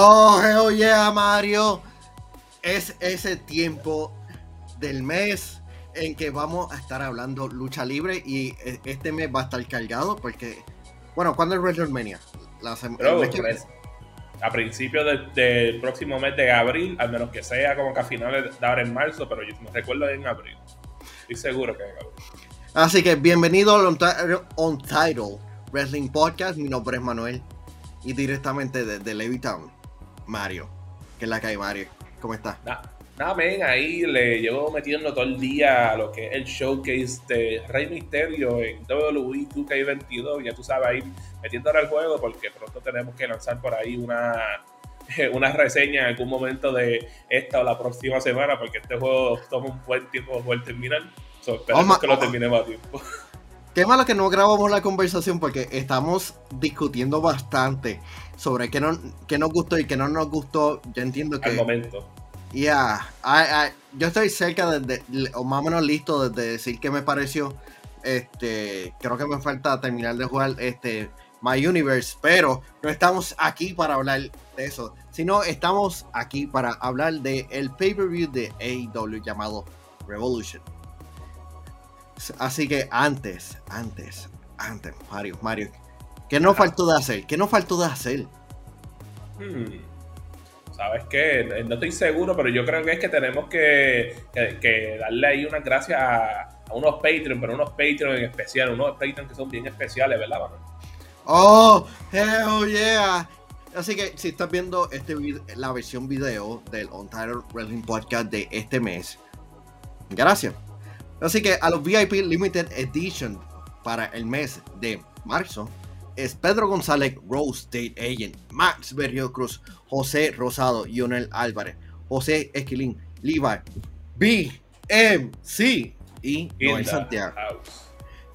Oh, hell yeah, Mario. Es ese tiempo del mes en que vamos a estar hablando lucha libre y e, este mes va a estar cargado porque, bueno, ¿cuándo es WrestleMania? La a principios del, próximo mes de abril, al menos que sea como que a finales de ahora en marzo, pero yo me recuerdo en abril. Estoy seguro que en abril. Así que bienvenido al Untitled Wrestling Podcast. Mi nombre es Manuel y directamente desde Levittown, Mario. que es la que hay, Mario? ¿Cómo estás? Nada, men, ahí le llevo metiendo todo el día a lo que es el showcase de Rey Misterio en WWE 2K22. Ya tú sabes, ahí metiéndole al juego porque pronto tenemos que lanzar por ahí una, una reseña en algún momento de esta o la próxima semana porque este juego toma un buen tiempo poder terminar. So, esperemos que lo terminemos a tiempo. Qué malo que no grabamos la conversación porque estamos discutiendo bastante sobre qué, no, qué nos gustó y qué no nos gustó. Yo entiendo que... Al momento ya, yo estoy cerca de, o más o menos listo de, decir qué me pareció. Este, creo que me falta terminar de jugar este My Universe, pero no estamos aquí para hablar de eso, sino estamos aquí para hablar de el pay-per-view de AEW llamado Revolution. Así que antes, antes, antes, Mario, Mario, ¿qué nos faltó de hacer? ¿Qué nos faltó de hacer? Hmm. ¿Sabes qué? No estoy seguro, pero yo creo que es que tenemos que, darle ahí unas gracias a, unos Patreon, pero unos Patreon en especial, unos Patreon que son bien especiales, ¿verdad, Manuel? Oh, hell yeah. Así que si estás viendo este la versión video del Untitled Wrestling Podcast de este mes, gracias. Así que a los VIP Limited Edition para el mes de marzo, es Pedro González, Rose State Agent, Max Berrio Cruz, José Rosado, Lionel Álvarez, José Esquilín, Levi, BMC y Noel Santiago.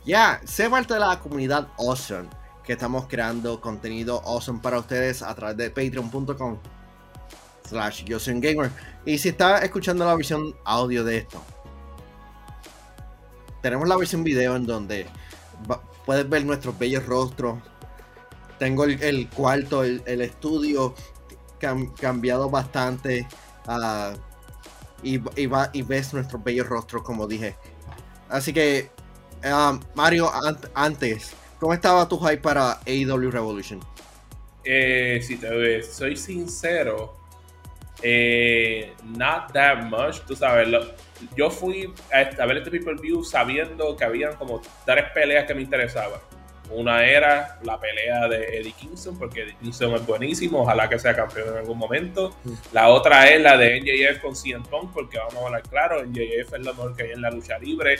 Ya, sé parte de la comunidad Awesome que estamos creando contenido awesome para ustedes a través de patreon.com slash gamer y si está escuchando la versión audio de esto tenemos la versión video en donde puedes ver nuestros bellos rostros tengo el, cuarto, el, estudio cambiado bastante. Ah, y, ves nuestros bellos rostros, como dije. Así que, ah, Mario, antes, ¿cómo estaba tu hype para AEW Revolution? Eh, si te soy sincero, eh, not that much. Tú sabes, yo fui a, ver este People View sabiendo que habían como tres peleas que me interesaban. Una era la pelea de Eddie Kingston, porque Eddie Kingston es buenísimo, ojalá que sea campeón en algún momento. La otra es la de NJF con CM Punk, porque vamos a hablar claro, NJF es lo mejor que hay en la lucha libre,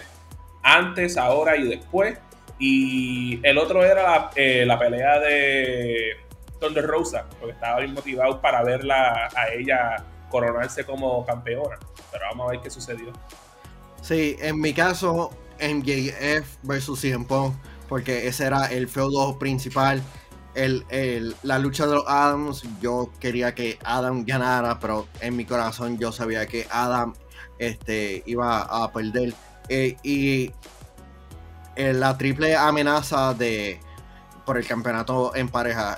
antes, ahora y después. Y el otro era la, eh, pelea de Thunder Rosa, porque estaba bien motivado para verla a ella coronarse como campeona. Pero vamos a ver qué sucedió. Sí, en mi caso, MJF versus CM Punk porque ese era el feudo principal. El, la lucha de los Adams, yo quería que Adam ganara, pero en mi corazón yo sabía que Adam este, iba a perder. Eh, y eh, la triple amenaza de por el campeonato en pareja,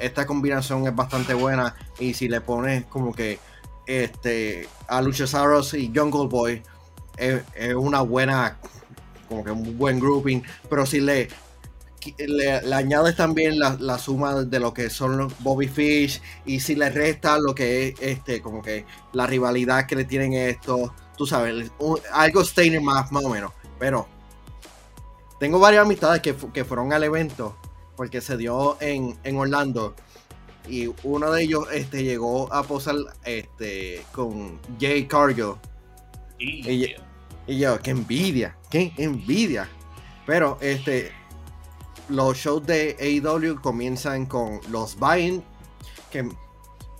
esta combinación es bastante buena. Y si le pones como que este, a Luchasaurus y Jungle Boy, es una buena como que un buen grouping, pero si le, le, añades también la, suma de lo que son los Bobby Fish y si le resta lo que es este, como que la rivalidad que le tienen estos, tú sabes, algo Steiner más, más o menos, pero tengo varias amistades que, fueron al evento porque se dio en, Orlando y uno de ellos este, llegó a posar este, con Jay Cargill. Y, y yo, qué envidia, qué envidia. Pero este, los shows de AEW comienzan con los buy que,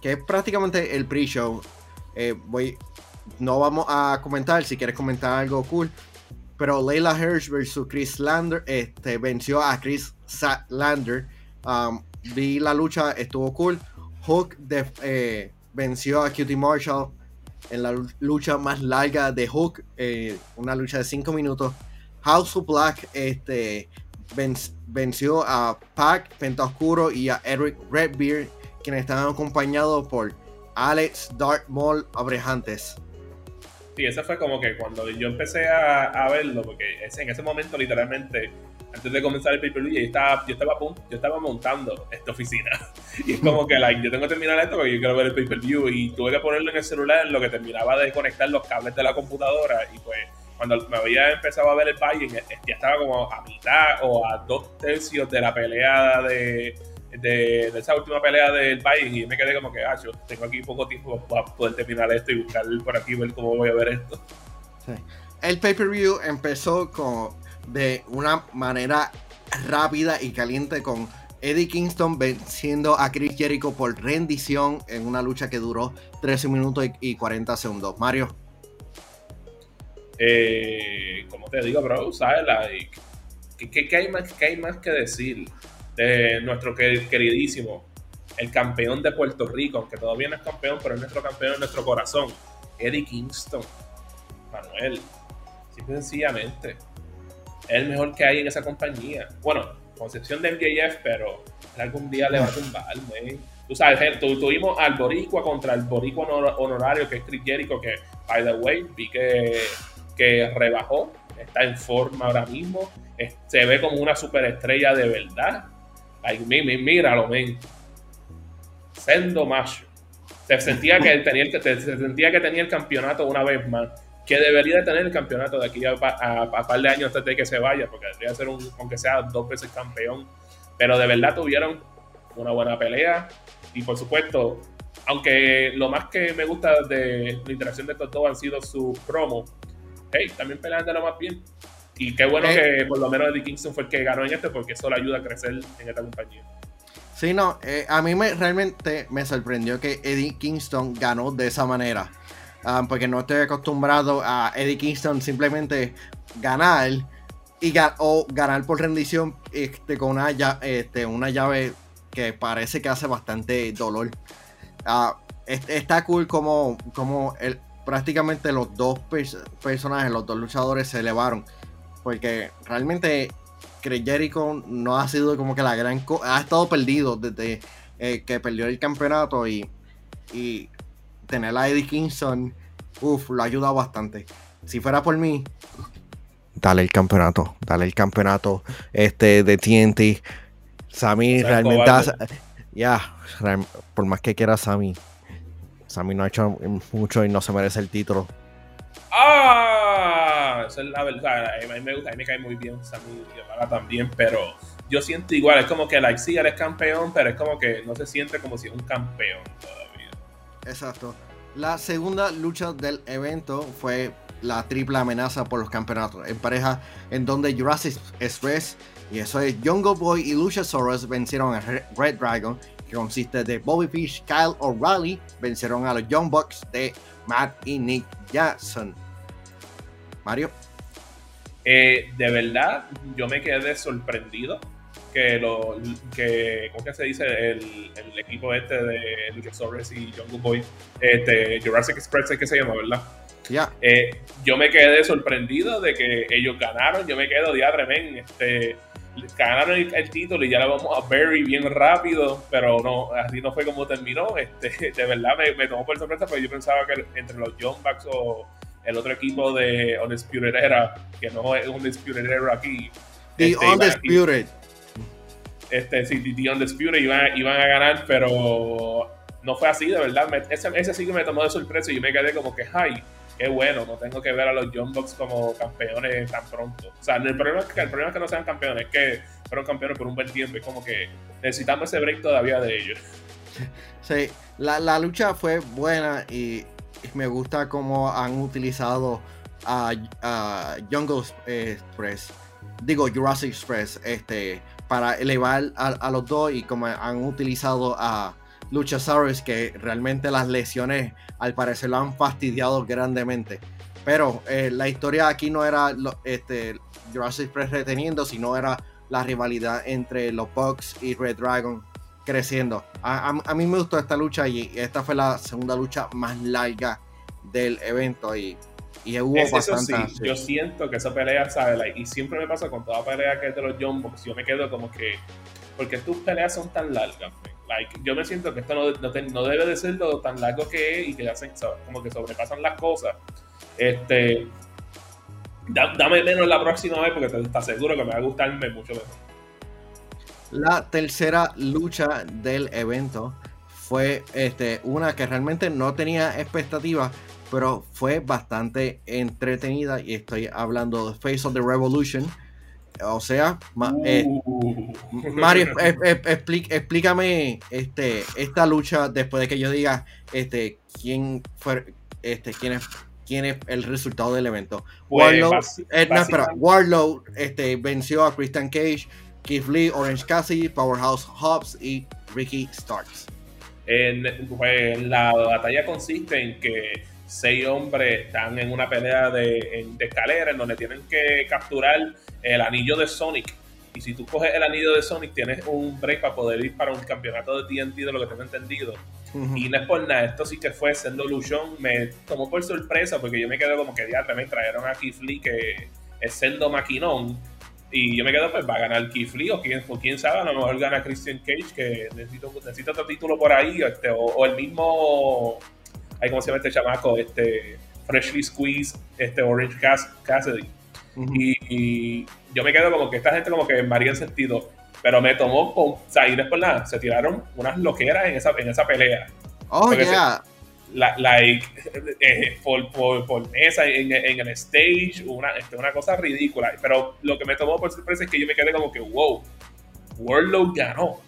que es prácticamente el pre-show. Eh, voy, no vamos a comentar, si quieres comentar algo cool. Pero Leila Hirsch versus Chris Lander este, venció a Chris Lander. Um, vi la lucha, estuvo cool. Hook eh, venció a Cutie Marshall en la lucha más larga de Hook, eh, una lucha de 5 minutos. House of Black este, venció a Pac, Penta Oscuro y a Eric Redbeard, quienes estaban acompañados por Alex Dartmouth Abrejantes. Sí, ese fue como que cuando yo empecé a verlo, porque en ese momento literalmente antes de comenzar el pay-per-view, yo estaba, yo estaba, yo estaba montando esta oficina. Y es como que, like, yo tengo que terminar esto porque yo quiero ver el pay-per-view. Y tuve que ponerlo en el celular en lo que terminaba de conectar los cables de la computadora. Y pues, cuando me había empezado a ver el buy ya estaba como a mitad o a dos tercios de la pelea de, de, esa última pelea del buy y me quedé como que, ah, yo tengo aquí poco tiempo para poder terminar esto y buscar por aquí, ver cómo voy a ver esto. Sí. El pay-per-view empezó con de una manera rápida y caliente con Eddie Kingston venciendo a Chris Jericho por rendición en una lucha que duró 13 minutos y 40 segundos. Mario. Eh, como te digo, bro, ¿sabes? ¿qué, hay más, ¿Qué hay más que decir de nuestro queridísimo, el campeón de Puerto Rico, aunque todavía no es campeón, pero es nuestro campeón en nuestro corazón, Eddie Kingston? Manuel, simple sencillamente es el mejor que hay en esa compañía. Bueno, con excepción de MJF, pero algún día le va a tumbar, Tú sabes, tuvimos al Boricua contra el Boricua honorario, que es Chris Jericho, que, by the way, vi que, que rebajó, está en forma ahora mismo, se ve como una superestrella de verdad. Ay, míralo, men. Sendo macho. Se sentía que tenía, se sentía que tenía el campeonato una vez más que debería tener el campeonato de aquí a, a, par de años antes de que se vaya, porque debería ser un, aunque sea dos veces campeón. Pero de verdad tuvieron una buena pelea. Y por supuesto, aunque lo más que me gusta de la interacción de estos dos han sido sus promos, hey, también pelean de lo más bien. Y qué bueno eh. que por lo menos Eddie Kingston fue el que ganó en este, porque eso le ayuda a crecer en esta compañía. Sí, no, eh, a mí me, realmente me sorprendió que Eddie Kingston ganó de esa manera. Ah, porque no estoy acostumbrado a Eddie Kingston simplemente ganar y o ganar por rendición este, con una, este, una llave que parece que hace bastante dolor. Ah, está cool como, como prácticamente los dos personajes, los dos luchadores se elevaron. Porque realmente Chris Jericho no ha sido como que la gran... Ha estado perdido desde eh, que perdió el campeonato y tener a Eddie Kingston, uff, lo ha ayudado bastante. Si fuera por mí, dale el campeonato, dale el campeonato este de TNT. Sammy realmente ya, por más que quiera Sammy, Sammy no ha hecho mucho y no se merece el título. Ah, esa es la verdad. A mí me gusta, a mí me cae muy bien Sammy Guevara también, pero yo siento igual, es como que like sí, es campeón, pero es como que no se siente como si es un campeón. Exacto. La segunda lucha del evento fue la triple amenaza por los campeonatos en pareja, en donde Jurassic Express, y eso es Jungle Boy y Luchasaurus vencieron a Red Dragon, que consiste de Bobby Fish, Kyle O'Reilly, vencieron a los Young Bucks de Matt y Nick Jackson. Mario. Eh, de verdad, yo me quedé sorprendido que lo que ¿cómo que se dice? El, el equipo este de Luchasaurus y Jungle Boy, este, Jurassic Express es que se llama, ¿verdad? Ya. Eh, yo me quedé sorprendido de que ellos ganaron, yo me quedo diadre, men, este ganaron el, título y ya lo vamos a bury bien rápido, pero no, así no fue como terminó. Este, de verdad me, tomó por sorpresa porque yo pensaba que entre los John Bucks o el otro equipo de Undisputed Era, que no es Undisputed Era aquí. The este, Undisputed este, The Undisputed iban, iban a ganar, pero no fue así, de verdad. ese, ese, sí que me tomó de sorpresa y yo me quedé como que, ay, qué bueno, no tengo que ver a los John Bucks como campeones tan pronto. O sea, el problema, es que, el problema es que no sean campeones, es que fueron campeones por un buen tiempo. Es como que necesitamos ese break todavía de ellos. Sí, la, la lucha fue buena y me gusta cómo han utilizado a Jungle Express. Digo, Jurassic Express, este para elevar a, los dos y como han utilizado a Luchasaurus que realmente las lesiones al parecer lo han fastidiado grandemente. Pero eh, la historia aquí no era este, Jurassic Express reteniendo, sino era la rivalidad entre los Bucks y Red Dragon creciendo. A, mí me gustó esta lucha y esta fue la segunda lucha más larga del evento y y hubo bastante. yo siento que esa pelea, ¿sabes? y siempre me pasa con toda pelea que es de los John Box, yo me quedo como que. Porque tus peleas son tan largas, Like, yo me siento que esto no, no, debe de ser lo tan largo que es y que hacen como que sobrepasan las cosas. Este, dame menos la próxima vez porque te estás seguro que me va a gustarme mucho mejor. La tercera lucha del evento fue este, una que realmente no tenía expectativas, pero fue bastante entretenida y estoy hablando de Face of the Revolution o sea, eh, uh. Mario, explícame este, esta lucha después de que yo diga este, quién fue, este, quién es, quién es el resultado del evento. Pues, Warlow, eh, este, venció a Christian Cage, Keith Lee, Orange Cassidy, Powerhouse Hobbs y Ricky Starks. En, pues, la batalla consiste en que seis hombres están en una pelea de, de escalera en donde tienen que capturar el anillo de Sonic. Y si tú coges el anillo de Sonic, tienes un break para poder ir para un campeonato de TNT, de lo que tengo entendido. Y no es por nada, esto sí que fue siendo Luchón, me tomó por sorpresa porque yo me quedé como que ya me trajeron a Lee, que es siendo maquinón. Y yo me quedo, pues va a ganar Lee, o quién, quién sabe, a lo mejor gana Christian Cage, que necesito, necesito otro título por ahí, este, o, el mismo, ahí cómo se llama este chamaco, este Freshly Squeeze, este Orange Cassidy y, yo me quedo como que esta gente como que varía el sentido. Pero me tomó con. O sea, y después nada, se tiraron unas loqueras en esa, en esa pelea. Oh, yeah. la, like, eh, por, por, por, mesa en, en, el stage, una, este, una cosa ridícula. Pero lo que me tomó por sorpresa es que yo me quedé como que, wow, Warlow ganó.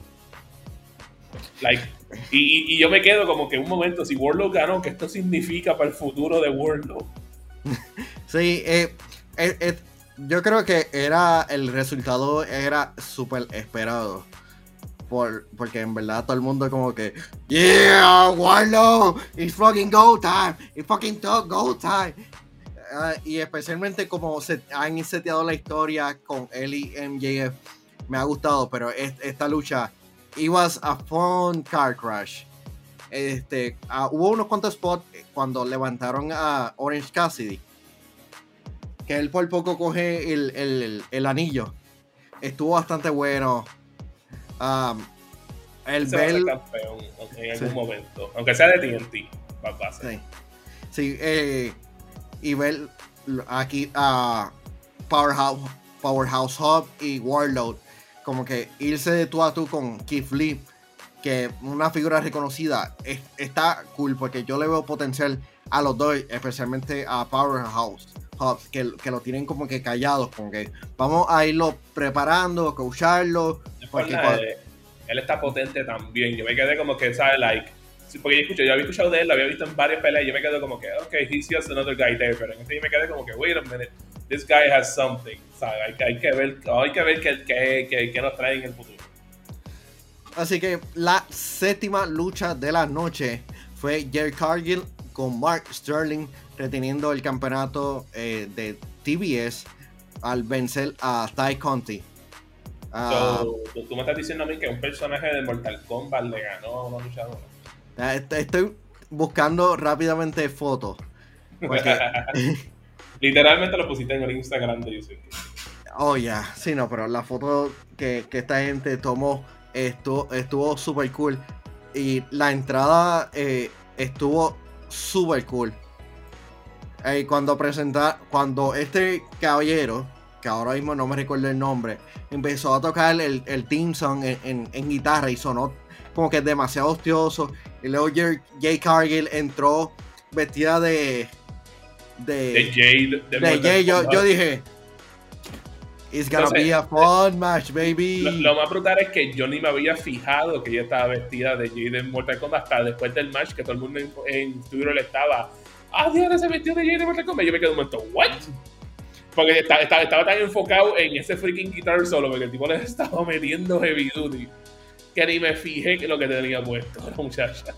Like, y, yo me quedo como que un momento, si Warlow ganó, ¿qué esto significa para el futuro de Warlow? Sí, eh, yo creo que era el resultado era súper esperado. Por, porque en verdad todo el mundo como que Yeah, Warlow, it's fucking go time, it's fucking go time. Ah, y especialmente como se han seteado la historia con él y MJF, me ha gustado, pero esta lucha, it was a fun car crash. Este, ah, hubo unos cuantos spots cuando levantaron a Orange Cassidy que él por poco coge el, anillo. Estuvo bastante bueno. Um, el Bell. campeón en algún momento. Aunque sea de TNT. Va a sí. sí eh, y ver aquí a Powerhouse, Powerhouse Hub y Warlord. Como que irse de tú a tú con Keith Lee. Que una figura reconocida está cool porque yo le veo potencial a los dos, especialmente a Powerhouse que, que, lo tienen como que callados, como que vamos a irlo preparando, coacharlo. Porque él está potente también. Yo me quedé como que, ¿sabes? Like, porque yo, escucho, yo había escuchado de él, lo había visto en varias peleas, y yo me quedé como que, ok, he's just another guy there, pero en este yo me quedé como que, wait a minute, this guy has something, ¿sabes? Hay, hay que ver, hay que ver qué, qué, qué nos trae en el futuro. Así que la séptima lucha de la noche fue Jerry Cargill con Mark Sterling reteniendo el campeonato eh, de TBS al vencer a Ty Conti. Ah, tú me estás diciendo a mí que un personaje de Mortal Kombat le ganó a una luchadora. Estoy buscando rápidamente fotos. Literalmente lo pusiste en el Instagram de YouTube. Oh, ya. Sí, no, pero la foto que, esta gente tomó estuvo, estuvo super cool. Y la entrada eh, estuvo super cool cuando presenta, cuando este caballero, que ahora mismo no me recuerdo el nombre, empezó a tocar el, el song en, guitarra y sonó como que demasiado hostioso. Y luego Jay Cargill entró vestida de. De, de Jade. De, Jade. Yo, dije. It's gonna be a fun match, baby. Lo, más brutal es que yo ni me había fijado que ella estaba vestida de Jade en Mortal Kombat hasta después del match que todo el mundo en, en Twitter le estaba ah, Diana se metió de Jade Mortal Kombat. Yo me quedé un momento, ¿what? Porque estaba, estaba, tan enfocado en ese freaking guitar solo, porque el tipo le estaba metiendo heavy duty, que ni me fijé que lo que tenía puesto la muchacha.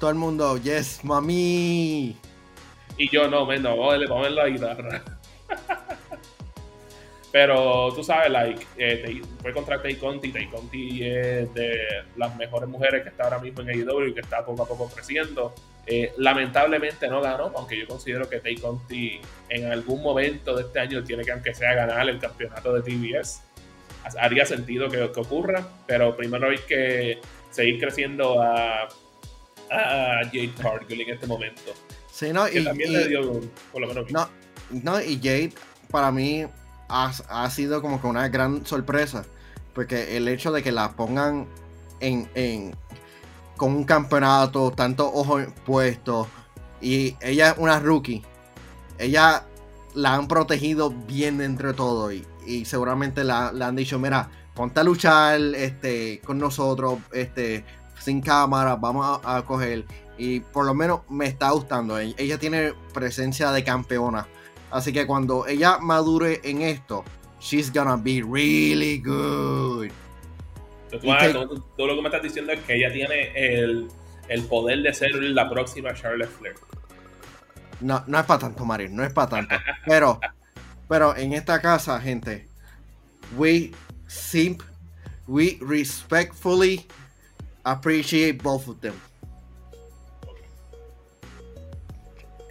Todo el mundo, yes, mami. Y yo, no, men, no, vamos a ver la guitarra. Pero tú sabes, like, eh, fue contra Tay Conti. Tay Conti es de las mejores mujeres que está ahora mismo en AEW y que está poco a poco creciendo. Eh, lamentablemente no ganó, aunque yo considero que Tay Conti en algún momento de este año tiene que, aunque sea, ganar el campeonato de TBS. Haría sentido que, ocurra, pero primero hay que seguir creciendo a, a Jade Cargill en este momento. Sí, no, que y, también y- le dio, por lo menos, no, no, y Jade para mí ha, ha sido como que una gran sorpresa. Porque el hecho de que la pongan en, en- con un campeonato, tantos ojos puestos, y ella es una rookie, ella la han protegido bien entre todo y, y seguramente la, le han dicho, mira, ponte a luchar este, con nosotros, este, sin cámara, vamos a, a coger. Y por lo menos me está gustando. Ella, ella tiene presencia de campeona. Así que cuando ella madure en esto, she's gonna be really good. Tú lo que me estás diciendo es que ella tiene el, el poder de ser la próxima Charlotte Flair. No, no es para tanto, Marín, no es para tanto. Pero, pero en esta casa, gente, we simp, we respectfully appreciate both of them.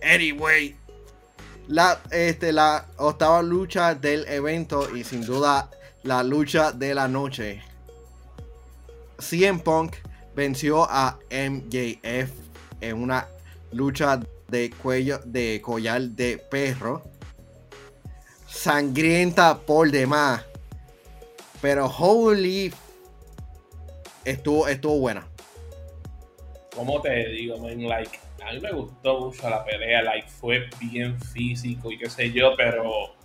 Anyway, la, este, la octava lucha del evento y sin duda la lucha de la noche. CM Punk venció a MJF en una lucha de cuello de collar de perro. Sangrienta por demás. Pero holy estuvo, estuvo buena. ¿Cómo te digo, man? Like, a mí me gustó mucho la pelea, like, fue bien físico y qué sé yo, pero.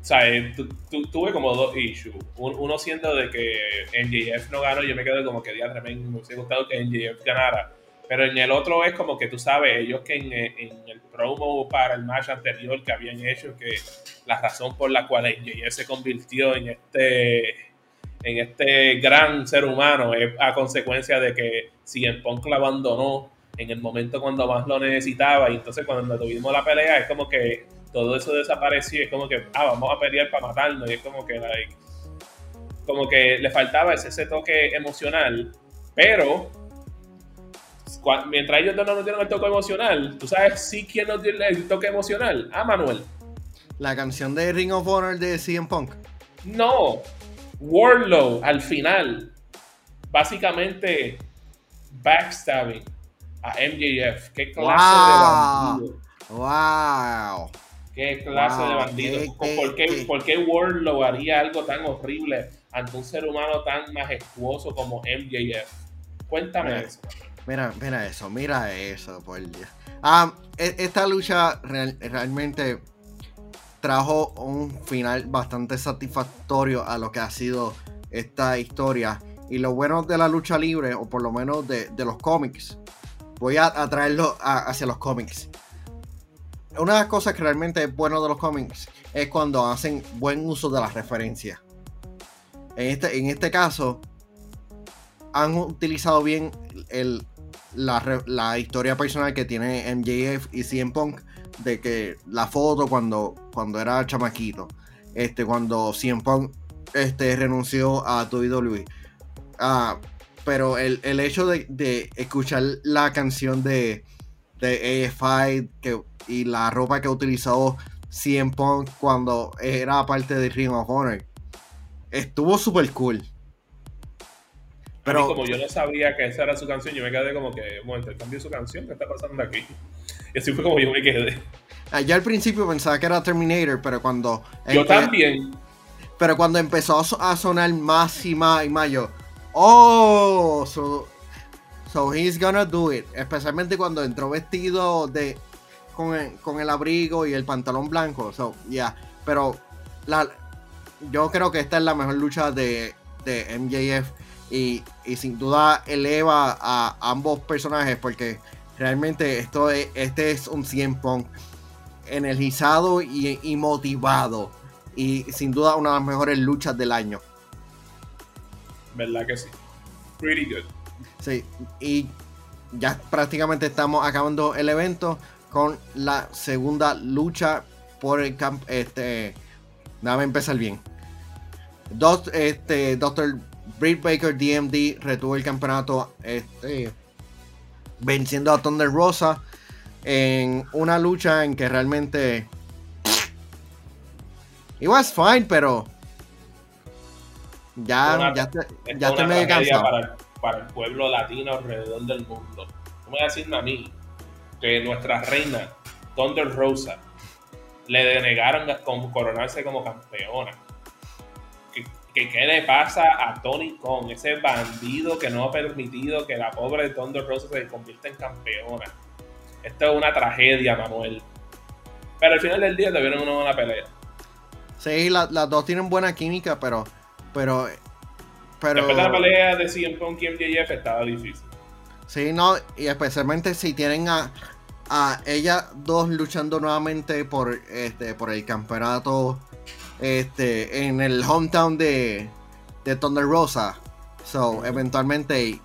Sea, eh, tu- tu- tuve como dos issues. Un- Uno siendo de que NJF no ganó, yo me quedé como que tremendo, me hubiese gustado que NJF ganara. Pero en el otro es como que tú sabes, ellos que en, en el promo para el match anterior que habían hecho, que la razón por la cual NJF se convirtió en este en este gran ser humano es a consecuencia de que CM Punk lo abandonó en el momento cuando más lo necesitaba. Y entonces cuando tuvimos la pelea es como que todo eso desapareció es como que ah vamos a pelear para matarnos. Y es como que like, como que le faltaba ese, ese toque emocional. Pero mientras ellos no nos dieron el toque emocional tú sabes sí quién nos dio el toque emocional ah Manuel. La canción de Ring of Honor de CM Punk. No, Warlow al final, básicamente backstabbing a MJF. ¿Qué clase Wow. de bandido? Wow. ¿Qué clase Wow, de bandido? qué- qué- ¿Por, qué, qué- por qué Warlow haría algo tan horrible ante un ser humano tan majestuoso como MJF? Cuéntame Mira. eso. Mira, mira eso, mira eso, por Dios. Ah, e- esta lucha real- realmente trajo un final bastante satisfactorio a lo que ha sido esta historia. Y lo bueno de la lucha libre, o por lo menos de, de los cómics, voy a, traerlo hacia los cómics. Una de las cosas que realmente es bueno de los cómics es cuando hacen buen uso de las referencias. En este, en este caso, han utilizado bien el, la historia personal que tiene MJF y CM Punk de que la foto cuando, cuando era chamaquito, este, cuando CM Punk este, renunció a WWE. Ah, pero el, el hecho de, de escuchar la canción de, de AFI que, y la ropa que utilizó CM Punk cuando era parte de Ring of Honor estuvo super cool. Pero como yo no sabía que esa era su canción, yo me quedé como que, bueno, cambió su canción, ¿qué está pasando aquí? Y así fue como yo me quedé. Ah, Yo al principio pensaba que era Terminator, pero cuando. Yo este, también. Pero cuando empezó a sonar más y más y más, yo. ¡Oh! So, so he's gonna do it. Especialmente cuando entró vestido de. Con el, con el abrigo y el pantalón blanco. So, yeah. Pero la, yo creo que esta es la mejor lucha de, de MJF. Y, y sin duda eleva a ambos personajes. Porque realmente esto es, este es un 100 Punk energizado y, y motivado. Y sin duda una de las mejores luchas del año. ¿Verdad que sí? Pretty good. Sí, y ya prácticamente estamos acabando el evento con la segunda lucha por el camp. Este, déjame empezar bien. Dos, este, Dr. Britt Baker DMD retuvo el campeonato este, venciendo a Thunder Rosa en una lucha en que realmente it was fine, pero ya, Una- ya, te- ya es estoy medio cansado. para, para el pueblo latino alrededor del mundo. ¿Cómo me a decirme a mí que nuestra reina, Thunder Rosa, le denegaron coronarse como campeona? ¿Qué, qué, le pasa a Tony Khan, ese bandido que no ha permitido que la pobre Thunder Rosa se convierta en campeona? Esto es una tragedia, Manuel. Pero al final del día tuvieron una buena pelea. Sí, las dos tienen buena química, pero. Pero. pero Después de la pelea de CM Punk y MJF estaba difícil. Sí, no, y especialmente si tienen a, a ellas dos luchando nuevamente por este por el campeonato este en el hometown de, de Thunder Rosa. So, eventualmente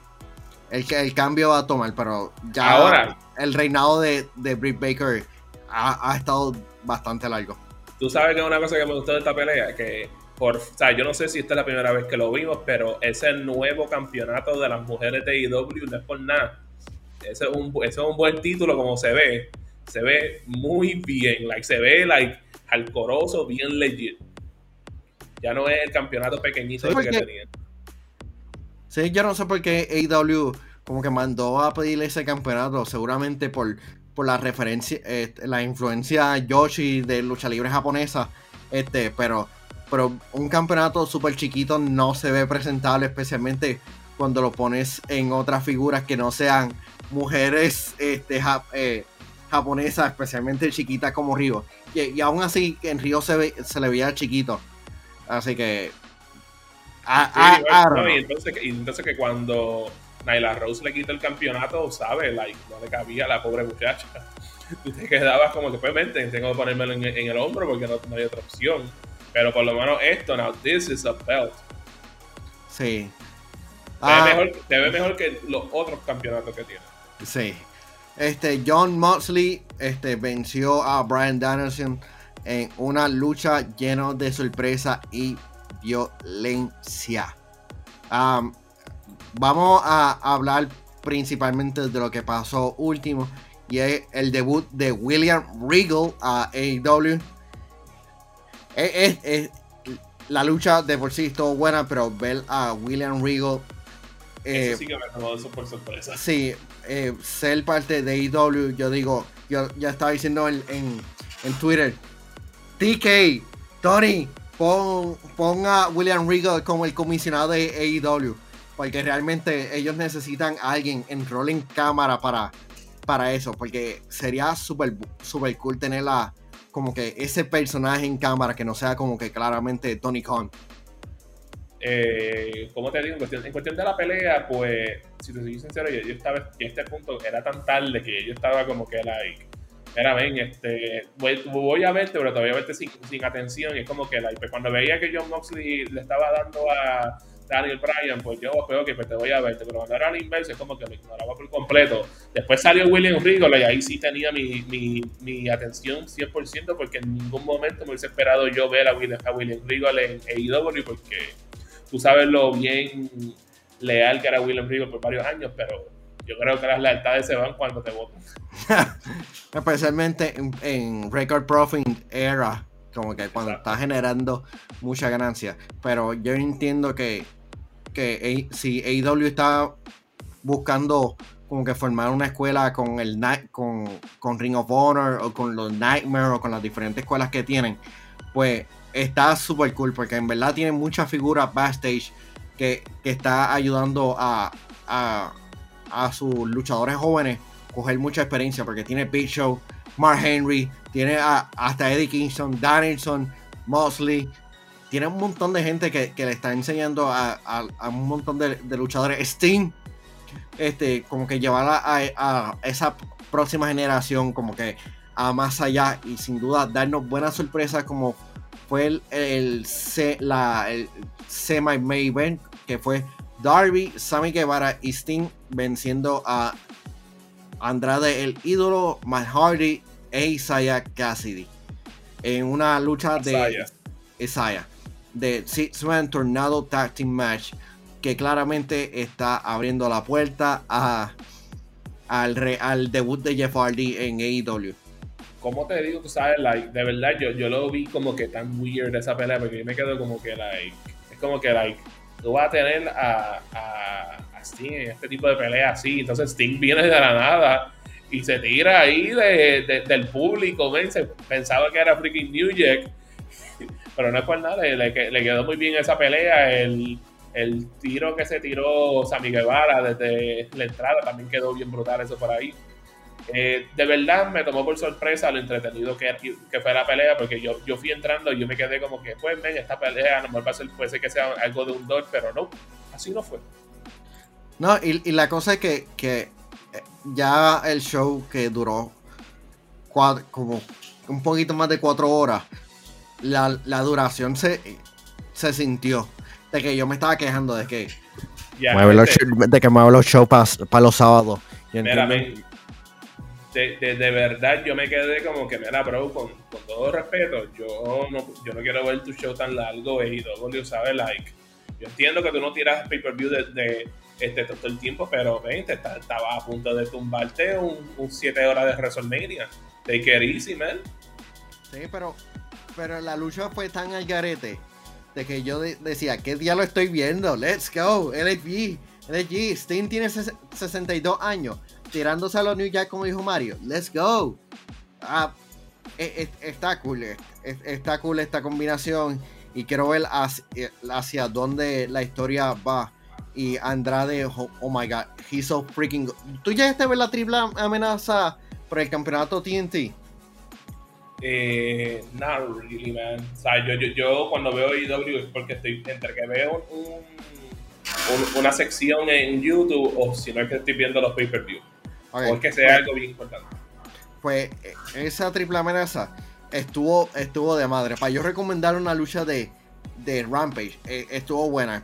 el, el cambio va a tomar, pero ya Ahora, el reinado de, de Britt Baker ha, estado bastante largo. Tú sabes que una cosa que me gustó de esta pelea, que por, o sea, yo no sé si esta es la primera vez que lo vimos, pero ese nuevo campeonato de las mujeres de IW no es por nada. Ese es un, ese es un buen título como se ve. Se ve muy bien, like, se ve like alcoroso, bien legit. Ya no es el campeonato pequeñito que tenían. Sí, yo no sé por qué AEW como que mandó a pedirle ese campeonato, seguramente por, por la referencia, este, la influencia Yoshi de lucha libre japonesa, este, pero, pero un campeonato súper chiquito no se ve presentable, especialmente cuando lo pones en otras figuras que no sean mujeres este, eh, japonesas, especialmente chiquitas como Río. Y, aún así en Río se, ve, se le veía chiquito. Así que... entonces, y entonces que cuando Nyla Rose le quita el campeonato, ¿sabes? Like, no le cabía a la pobre muchacha. Tú te quedabas como que, pues, vente, tengo que ponérmelo en, el hombro porque no, hay otra opción. Pero por lo menos esto, now, this is a belt. Sí. Se, ve, ah. mejor, ve mejor que los otros campeonatos que tiene. Sí. Este, John Moxley este, venció a Brian Danielson en una lucha llena de sorpresa y violencia. Um, vamos a hablar principalmente de lo que pasó último y es el debut de William Regal a AEW. Es, la lucha de por sí estuvo buena, pero ver a William Regal. Eh, sí que me tomó eso por sorpresa. Sí, eh, ser parte de AEW, yo digo, yo ya estaba diciendo en, en, Twitter, TK, Tony, pon, pon, a William Regal como el comisionado de AEW porque realmente ellos necesitan a alguien en rol en cámara para, para eso, porque sería súper super cool tenerla como que ese personaje en cámara que no sea como que claramente Tony Khan. Eh, como te digo, en cuestión, de la pelea, pues, si te soy sincero, yo, estaba en este punto, era tan tarde que yo estaba como que like, era ven, este, voy, a verte, pero todavía verte sin, sin atención, y es como que like, pues, cuando veía que John Moxley le estaba dando a, Daniel Bryan, pues yo, pues que pues te voy a verte. Pero cuando era al inverso, es como que me ignoraba por completo. Después salió William Regal y ahí sí tenía mi, mi, mi, atención 100%, porque en ningún momento me hubiese esperado yo ver a William, a William Regal en AEW, porque tú sabes lo bien leal que era William Regal por varios años, pero yo creo que las lealtades se van cuando te votan. Especialmente en, Record Profit Era, como que cuando está generando mucha ganancia. Pero yo entiendo que que si AEW está buscando como que formar una escuela con el con, con Ring of Honor o con los Nightmare o con las diferentes escuelas que tienen, pues está súper cool porque en verdad tienen muchas figuras backstage que, que está ayudando a, a, a, sus luchadores jóvenes coger mucha experiencia porque tiene Big Show, Mark Henry, tiene hasta Eddie Kingston, Danielson, Mosley, tiene un montón de gente que, le está enseñando a, un montón de, luchadores. Steam, este, como que llevar a, esa próxima generación, como que a más allá y sin duda darnos buenas sorpresas como fue el, el, la, el semi-main event que fue Darby, Sammy Guevara y Sting venciendo a Andrade el ídolo, Matt Hardy e Isaiah Cassidy en una lucha de Isaiah de Six Man Tornado Tag Team Match que claramente está abriendo la puerta a, al, al debut de Jeff Hardy en AEW. Como te digo, tú sabes, like, de verdad yo, yo lo vi como que tan weird esa pelea porque yo me quedo como que like, es como que like, tú vas a tener a, a, así, en este tipo de pelea así. Entonces Sting viene de la nada y se tira ahí de, del público, pensaba que era freaking New Jack, pero no es por nada, le, le, quedó muy bien esa pelea, el, el tiro que se tiró Sammy Guevara desde la entrada también quedó bien brutal eso por ahí. Eh, de verdad me tomó por sorpresa lo entretenido que, que fue la pelea, porque yo, yo fui entrando y yo me quedé como que, pues, ven, esta pelea a lo mejor puede ser que sea algo de un dolor, pero no, así no fue. No, y, y la cosa es que, que ya el show que duró como un poquito más de cuatro horas, la, duración se, se sintió. De que yo me estaba quejando de que. mueve los, de que mueve los shows para los sábados. de, de, verdad, yo me quedé como que, mira, bro, con, con todo respeto, yo no, yo no quiero ver tu show tan largo y todo, ¿sabes? Like, yo entiendo que tú no tiras pay-per-view de este, todo el tiempo, pero ven, estaba a punto de tumbarte un 7 horas de WrestleMania. Take it easy, man. Sí, pero, pero la lucha fue tan al garete de que yo decía, ¿qué día lo estoy viendo? Let's go, LG, LG, Sting tiene 62 años, tirándose a los New Jack como dijo Mario, let's go. Ah, e, e, está cool, e, está cool esta combinación y quiero ver hacia, dónde la historia va y Andrade, oh, oh, my god, he's so freaking good. ¿Tú ya a ver la triple amenaza por el campeonato TNT? Eh, not really, man. O sea, yo, yo, yo cuando veo IW es porque estoy entre que veo un, una sección en YouTube o si no es que estoy viendo los pay-per-view. Okay. O es que sea algo bien importante. Pues eh, esa triple amenaza estuvo, estuvo de madre. Para yo recomendar una lucha de, de Rampage, eh, estuvo buena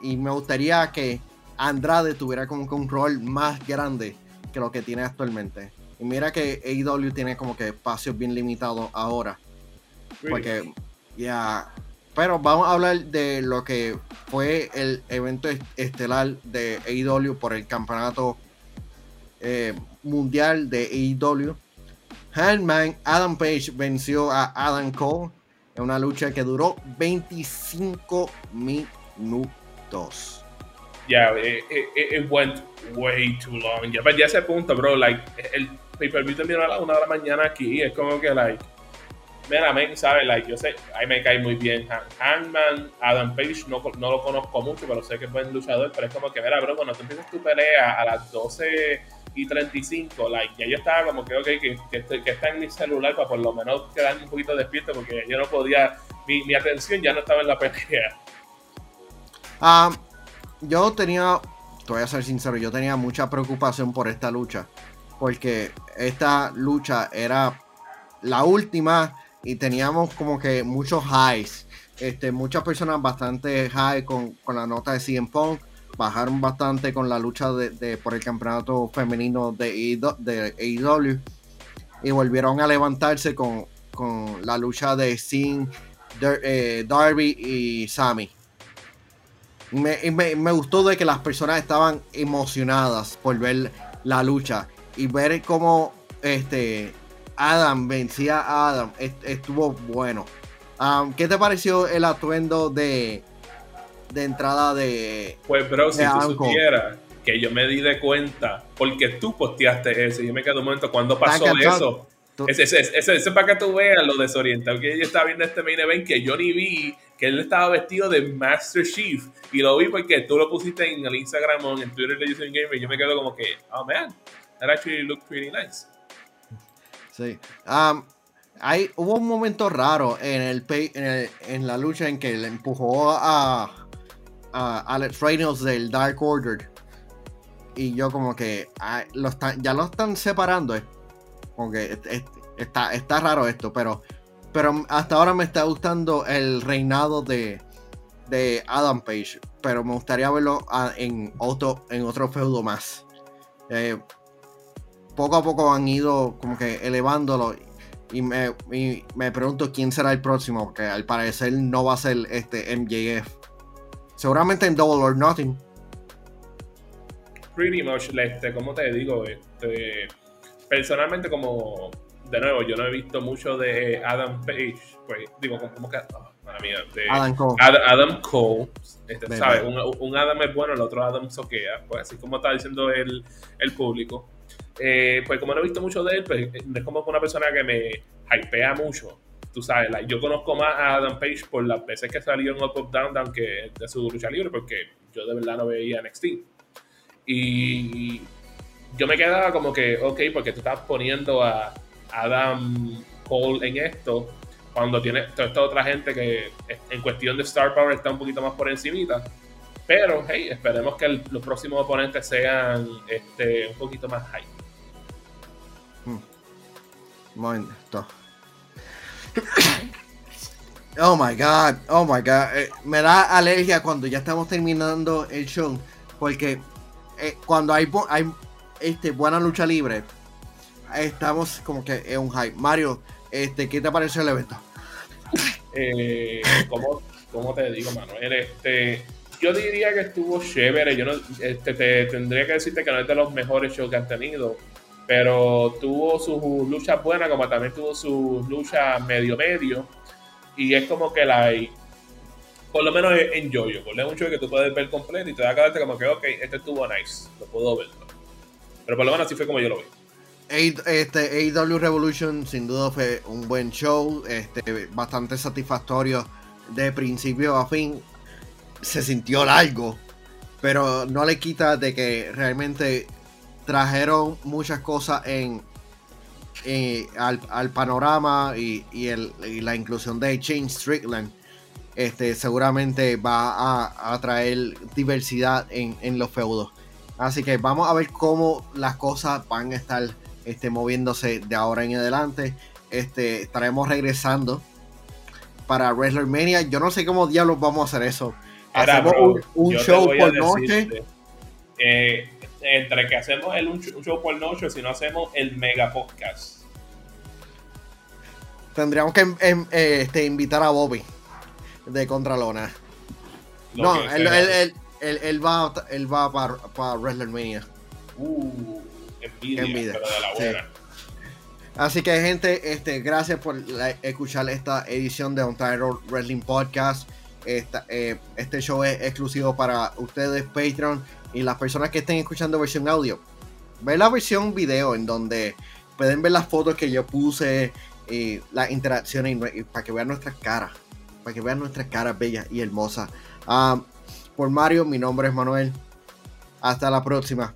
y me gustaría que Andrade tuviera como que un rol más grande que lo que tiene actualmente. Y mira que AEW tiene como que espacios bien limitados ahora. Porque, ya. Pero vamos a hablar de lo que fue el evento estelar de AEW por el campeonato eh, mundial de AEW. Handman Adam Page venció a Adam Cole en una lucha que duró 25 minutos. Yeah, it, it, it, went way too long. Ya perdí ese punto, bro. Like, el pay-per-view a la una de la mañana aquí. Es como que, like, mira, men, ¿sabes? Like, yo sé, ahí me cae muy bien Hangman, Adam Page, no, no lo conozco mucho, pero sé que es buen luchador. Pero es como que, mira, bro, cuando tú empiezas tu pelea a las 12 y 35, like, ya yo estaba como que, ok, que, que, que está en mi celular para por lo menos quedarme un poquito despierto porque yo no podía, mi, mi atención ya no estaba en la pelea. Ah, yo tenía, te voy a ser sincero, yo tenía mucha preocupación por esta lucha. Porque esta lucha era la última y teníamos como que muchos highs. Este, muchas personas bastante high con, la nota de CM Punk. Bajaron bastante con la lucha de, por el campeonato femenino de, AEW. Y volvieron a levantarse con, la lucha de Sin, eh, Darby y Sammy. Me, me, gustó de que las personas estaban emocionadas por ver la lucha y ver cómo este Adam vencía a Adam estuvo bueno. Um, ¿Qué te pareció el atuendo de, de entrada de. Pues, bro, si tú supieras que yo me di de cuenta porque tú posteaste eso y yo me quedé un momento cuando pasó eso. Ese, es para que tú veas lo desorientado que yo estaba viendo este main event que yo ni vi que él estaba vestido de Master Chief y lo vi porque tú lo pusiste en el Instagram o en Twitter de Using Gamer y yo me quedo como que, oh man, that actually looked pretty nice. Sí. Um, hay, hubo un momento raro en, el, en, en la lucha en que le empujó a, a Alex Reynolds del Dark Order. Y yo como que lo están, ya lo están separando. Como que está, está raro esto, pero pero hasta ahora me está gustando el reinado de, de Adam Page. Pero me gustaría verlo en otro, en otro feudo más. Eh, poco a poco han ido como que elevándolo. Y me, me, pregunto quién será el próximo. Porque al parecer no va a ser este MJF. Seguramente en Double or Nothing. Pretty much, este, como te digo, este, personalmente como de nuevo, yo no he visto mucho de Adam Page, pues digo, como que, oh, mía, de Adam Cole. Adam, Cole. Este, ¿sabes? Un, Adam es bueno, el otro Adam soquea. Pues así como está diciendo el, el público. Eh, pues como no he visto mucho de él, pues es como una persona que me hypea mucho. Tú sabes, yo conozco más a Adam Page por las veces que salió en Up Up Down Down que de su lucha libre, porque yo de verdad no veía NXT. Y yo me quedaba como que, ok, porque tú estás poniendo a Adam Cole en esto, cuando tiene toda esta otra gente que en cuestión de Star Power está un poquito más por encimita. Pero, hey, esperemos que los próximos oponentes sean este, un poquito más high. Momento. Oh my god, oh my god. Eh, me da alergia cuando ya estamos terminando el show. Porque eh, cuando hay, hay este, buena lucha libre, estamos como que en un hype. Mario, este, ¿qué te pareció el evento? Eh, ¿cómo, te digo, Manuel? Este, yo diría que estuvo chévere. Yo no, este, te, tendría que decirte que no es de los mejores shows que han tenido. Pero tuvo sus luchas buenas, como también tuvo sus luchas medio-medio. Y es como que la. Por lo menos en Jojo. Es un show que tú puedes ver completo y te da cabeza como que, ok, este estuvo nice. Lo puedo ver. Pero por lo menos así fue como yo lo vi. Este, AEW Revolution sin duda fue un buen show, este, bastante satisfactorio de principio a fin. Se sintió largo, pero no le quita de que realmente trajeron muchas cosas en, al, panorama y, la inclusión de Change Strickland. Este, seguramente va a, traer diversidad en, en los feudos. Así que vamos a ver cómo las cosas van a estar este, moviéndose de ahora en adelante. Este, estaremos regresando para WrestleMania. Yo no sé cómo diablos vamos a hacer eso. hacemos un, show por noche. Eh, entre que hacemos el, un, show por noche, si no hacemos el mega podcast. Tendríamos que em, eh, este, invitar a Bobby de Contralona. no, él, él, va, él va para, para WrestleMania. Uh. Envidia, Así que gente, este, gracias por escuchar esta edición de Untitled Wrestling Podcast. Eh, este show es exclusivo para ustedes, Patreon, y las personas que estén escuchando versión audio. Ve la versión video en donde pueden ver las fotos que yo puse, y las interacciones, para que vean nuestras caras. Para que vean nuestras caras bellas y hermosas. Ah, por Mario, mi nombre es Manuel. Hasta la próxima.